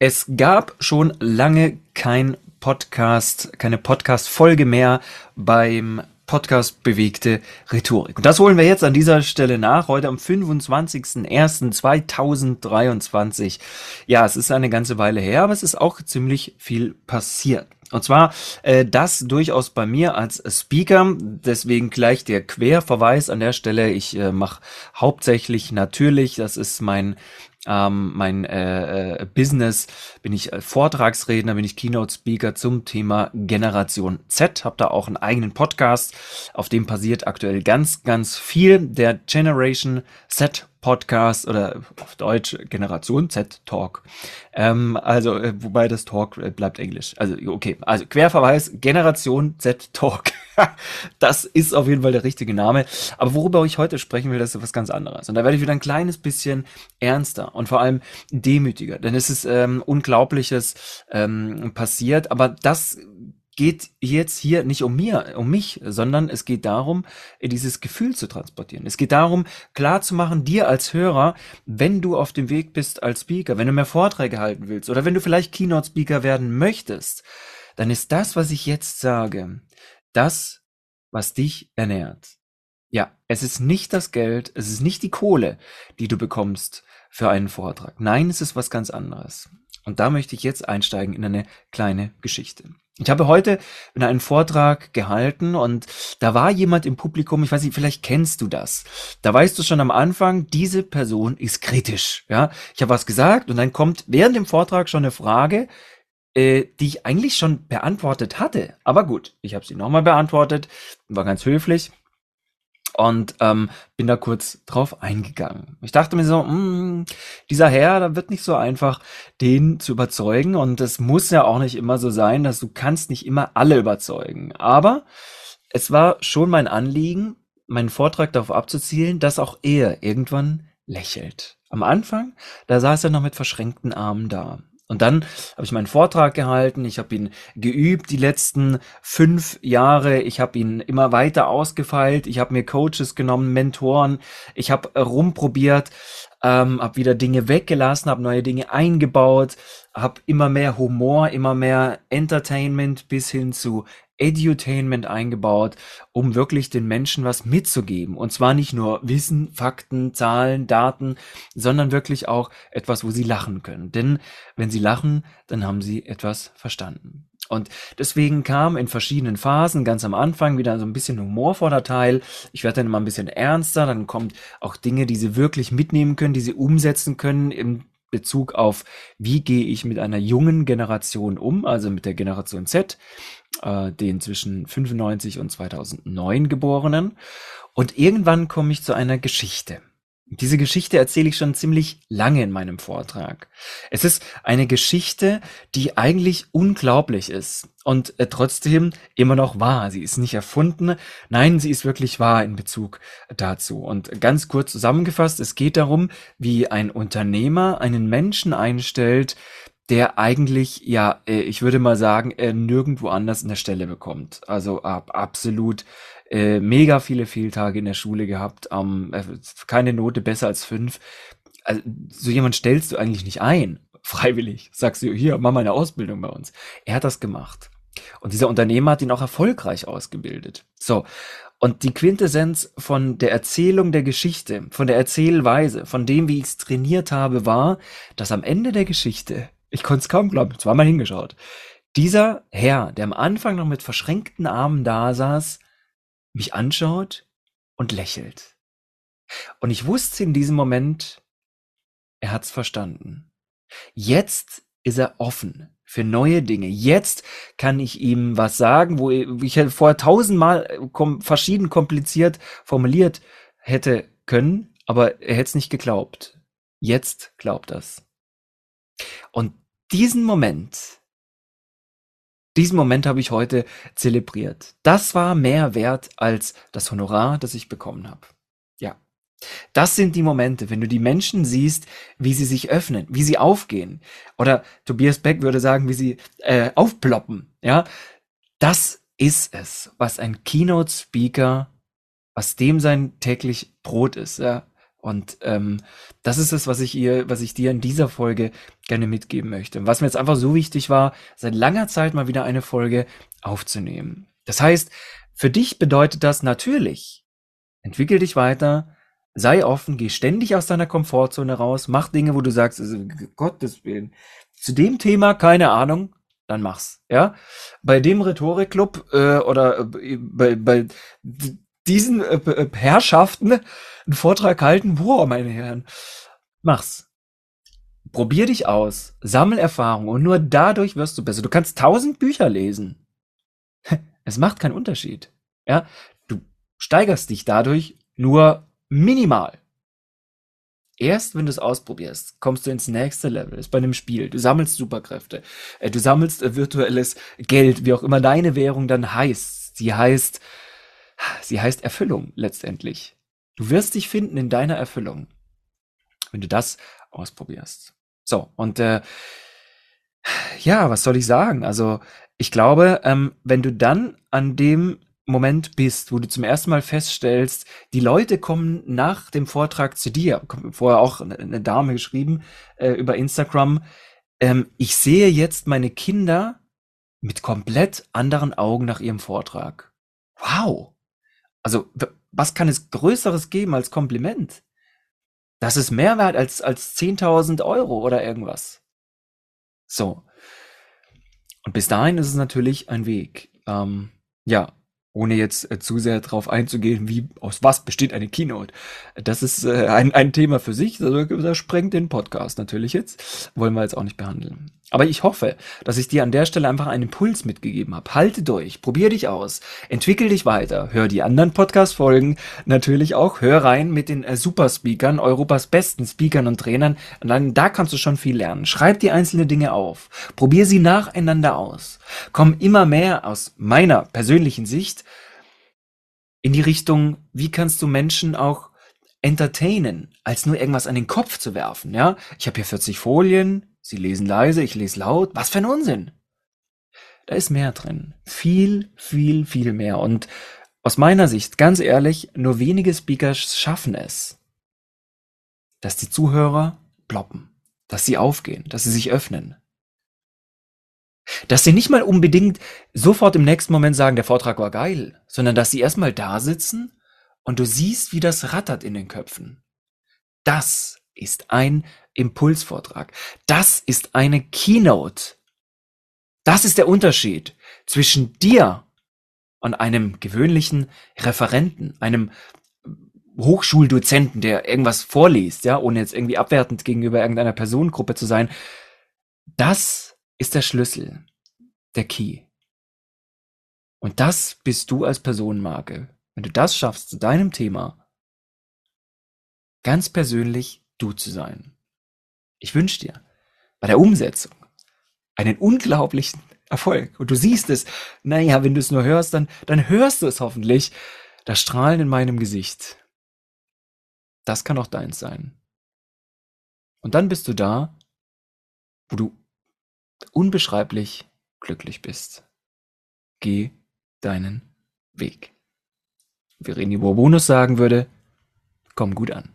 Es gab schon lange kein Podcast, keine Podcast-Folge mehr beim Podcast Bewegte Rhetorik. Und das holen wir jetzt an dieser Stelle nach, heute am 25.01.2023. Ja, es ist eine ganze Weile her, aber es ist auch ziemlich viel passiert. Und zwar äh, das durchaus bei mir als Speaker, deswegen gleich der Querverweis an der Stelle. Ich äh, mache hauptsächlich natürlich, das ist mein ähm, mein äh, äh, Business, bin ich äh, Vortragsredner, bin ich Keynote Speaker zum Thema Generation Z, habe da auch einen eigenen Podcast, auf dem passiert aktuell ganz, ganz viel. Der Generation Z Podcast oder auf Deutsch Generation Z Talk. Ähm, also, äh, wobei das Talk äh, bleibt Englisch. Also, okay. Also, Querverweis, Generation Z Talk. das ist auf jeden Fall der richtige Name. Aber worüber ich heute sprechen will, das ist was ganz anderes. Und da werde ich wieder ein kleines bisschen ernster und vor allem demütiger. Denn es ist ähm, Unglaubliches ähm, passiert. Aber das geht jetzt hier nicht um mir, um mich, sondern es geht darum, dieses Gefühl zu transportieren. Es geht darum, klar zu machen, dir als Hörer, wenn du auf dem Weg bist als Speaker, wenn du mehr Vorträge halten willst oder wenn du vielleicht Keynote Speaker werden möchtest, dann ist das, was ich jetzt sage, das, was dich ernährt. Ja, es ist nicht das Geld, es ist nicht die Kohle, die du bekommst für einen Vortrag. Nein, es ist was ganz anderes. Und da möchte ich jetzt einsteigen in eine kleine Geschichte. Ich habe heute einen Vortrag gehalten und da war jemand im Publikum, ich weiß nicht, vielleicht kennst du das. Da weißt du schon am Anfang, diese Person ist kritisch. Ja, ich habe was gesagt und dann kommt während dem Vortrag schon eine Frage, äh, die ich eigentlich schon beantwortet hatte. Aber gut, ich habe sie nochmal beantwortet, war ganz höflich und ähm, bin da kurz drauf eingegangen. Ich dachte mir so, mh, hm, dieser Herr, da wird nicht so einfach, den zu überzeugen und es muss ja auch nicht immer so sein, dass du kannst nicht immer alle überzeugen. Aber es war schon mein Anliegen, meinen Vortrag darauf abzuzielen, dass auch er irgendwann lächelt. Am Anfang, da saß er noch mit verschränkten Armen da. Und dann habe ich meinen Vortrag gehalten, ich habe ihn geübt die letzten fünf Jahre, ich habe ihn immer weiter ausgefeilt, ich habe mir Coaches genommen, Mentoren, ich habe rumprobiert, ähm, habe wieder Dinge weggelassen, habe neue Dinge eingebaut, habe immer mehr Humor, immer mehr Entertainment bis hin zu Edutainment eingebaut, um wirklich den Menschen was mitzugeben. Und zwar nicht nur Wissen, Fakten, Zahlen, Daten, sondern wirklich auch etwas, wo sie lachen können. Denn wenn sie lachen, dann haben sie etwas verstanden. Und deswegen kam in verschiedenen Phasen ganz am Anfang wieder so ein bisschen humorvoller Teil. Ich werde dann immer ein bisschen ernster. Dann kommt auch Dinge, die sie wirklich mitnehmen können, die sie umsetzen können im Bezug auf, wie gehe ich mit einer jungen Generation um, also mit der Generation Z äh, den zwischen 95 und 2009 Geborenen. Und irgendwann komme ich zu einer Geschichte. Diese Geschichte erzähle ich schon ziemlich lange in meinem Vortrag. Es ist eine Geschichte, die eigentlich unglaublich ist und äh, trotzdem immer noch wahr. Sie ist nicht erfunden, nein, sie ist wirklich wahr in Bezug dazu. Und ganz kurz zusammengefasst, es geht darum, wie ein Unternehmer einen Menschen einstellt, der eigentlich, ja, äh, ich würde mal sagen, äh, nirgendwo anders eine Stelle bekommt. Also ab, absolut äh, mega viele Fehltage in der Schule gehabt, ähm, äh, keine Note besser als fünf. Also, so jemand stellst du eigentlich nicht ein, freiwillig. Sagst du, hier, mach mal eine Ausbildung bei uns. Er hat das gemacht. Und dieser Unternehmer hat ihn auch erfolgreich ausgebildet. So. Und die Quintessenz von der Erzählung der Geschichte, von der Erzählweise, von dem, wie ich es trainiert habe, war, dass am Ende der Geschichte ich konnte es kaum glauben, zweimal hingeschaut. Dieser Herr, der am Anfang noch mit verschränkten Armen da saß, mich anschaut und lächelt. Und ich wusste in diesem Moment, er hat's verstanden. Jetzt ist er offen für neue Dinge. Jetzt kann ich ihm was sagen, wo ich vorher tausendmal äh, verschieden kompliziert formuliert hätte können, aber er hätte es nicht geglaubt. Jetzt glaubt er's. Und diesen Moment, diesen Moment habe ich heute zelebriert. Das war mehr wert als das Honorar, das ich bekommen habe. Ja. Das sind die Momente, wenn du die Menschen siehst, wie sie sich öffnen, wie sie aufgehen. Oder Tobias Beck würde sagen, wie sie äh, aufploppen. Ja. Das ist es, was ein Keynote Speaker, was dem sein täglich Brot ist. Ja Und ähm, das ist es, was ich ihr, was ich dir in dieser Folge gerne mitgeben möchte. Was mir jetzt einfach so wichtig war, seit langer Zeit mal wieder eine Folge aufzunehmen. Das heißt, für dich bedeutet das natürlich, entwickel dich weiter, sei offen, geh ständig aus deiner Komfortzone raus, mach Dinge, wo du sagst, also, Gottes Willen, zu dem Thema keine Ahnung, dann mach's, ja. Bei dem Rhetorikclub äh, oder äh, bei, bei diesen äh, Herrschaften einen Vortrag halten, boah, meine Herren, mach's. Probier dich aus, sammel Erfahrung und nur dadurch wirst du besser. Du kannst tausend Bücher lesen. Es macht keinen Unterschied. Ja, du steigerst dich dadurch nur minimal. Erst wenn du es ausprobierst, kommst du ins nächste Level. Ist bei einem Spiel. Du sammelst Superkräfte. Äh, du sammelst äh, virtuelles Geld, wie auch immer deine Währung dann heißt. Sie heißt, sie heißt Erfüllung letztendlich. Du wirst dich finden in deiner Erfüllung, wenn du das ausprobierst. So, und äh, ja, was soll ich sagen? Also, ich glaube, ähm, wenn du dann an dem Moment bist, wo du zum ersten Mal feststellst, die Leute kommen nach dem Vortrag zu dir, vorher auch eine Dame geschrieben äh, über Instagram, ähm, ich sehe jetzt meine Kinder mit komplett anderen Augen nach ihrem Vortrag. Wow! Also, was kann es Größeres geben als Kompliment? Das ist mehr wert als, als 10.000 Euro oder irgendwas. So. Und bis dahin ist es natürlich ein Weg. Ähm, ja, ohne jetzt äh, zu sehr darauf einzugehen, wie aus was besteht eine Keynote. Das ist äh, ein, ein Thema für sich, also, das sprengt den Podcast natürlich jetzt. Wollen wir jetzt auch nicht behandeln. Aber ich hoffe, dass ich dir an der Stelle einfach einen Impuls mitgegeben habe. Halte durch, probier dich aus, entwickel dich weiter, hör die anderen Podcast-Folgen natürlich auch, hör rein mit den äh, Superspeakern, Europas besten Speakern und Trainern. Und dann, da kannst du schon viel lernen. Schreib die einzelnen Dinge auf, probier sie nacheinander aus. Komm immer mehr aus meiner persönlichen Sicht in die Richtung, wie kannst du Menschen auch entertainen, als nur irgendwas an den Kopf zu werfen, ja? Ich habe hier 40 Folien, sie lesen leise, ich lese laut. Was für ein Unsinn. Da ist mehr drin. Viel, viel, viel mehr. Und aus meiner Sicht, ganz ehrlich, nur wenige Speaker schaffen es, dass die Zuhörer ploppen, dass sie aufgehen, dass sie sich öffnen. Dass sie nicht mal unbedingt sofort im nächsten Moment sagen, der Vortrag war geil, sondern dass sie erstmal da sitzen und du siehst, wie das rattert in den Köpfen. Das ist ein Impulsvortrag. Das ist eine Keynote. Das ist der Unterschied zwischen dir und einem gewöhnlichen Referenten, einem Hochschuldozenten, der irgendwas vorliest, ja, ohne jetzt irgendwie abwertend gegenüber irgendeiner Personengruppe zu sein. Das ist der Schlüssel, der Key. Und das bist du als Personenmarke. Wenn du das schaffst, zu deinem Thema ganz persönlich du zu sein. Ich wünsche dir bei der Umsetzung einen unglaublichen Erfolg. Und du siehst es, naja, wenn du es nur hörst, dann, dann hörst du es hoffentlich. Das Strahlen in meinem Gesicht. Das kann auch deins sein. Und dann bist du da, wo du unbeschreiblich glücklich bist. Geh deinen Weg. Wie René Bourbonus sagen würde, komm gut an.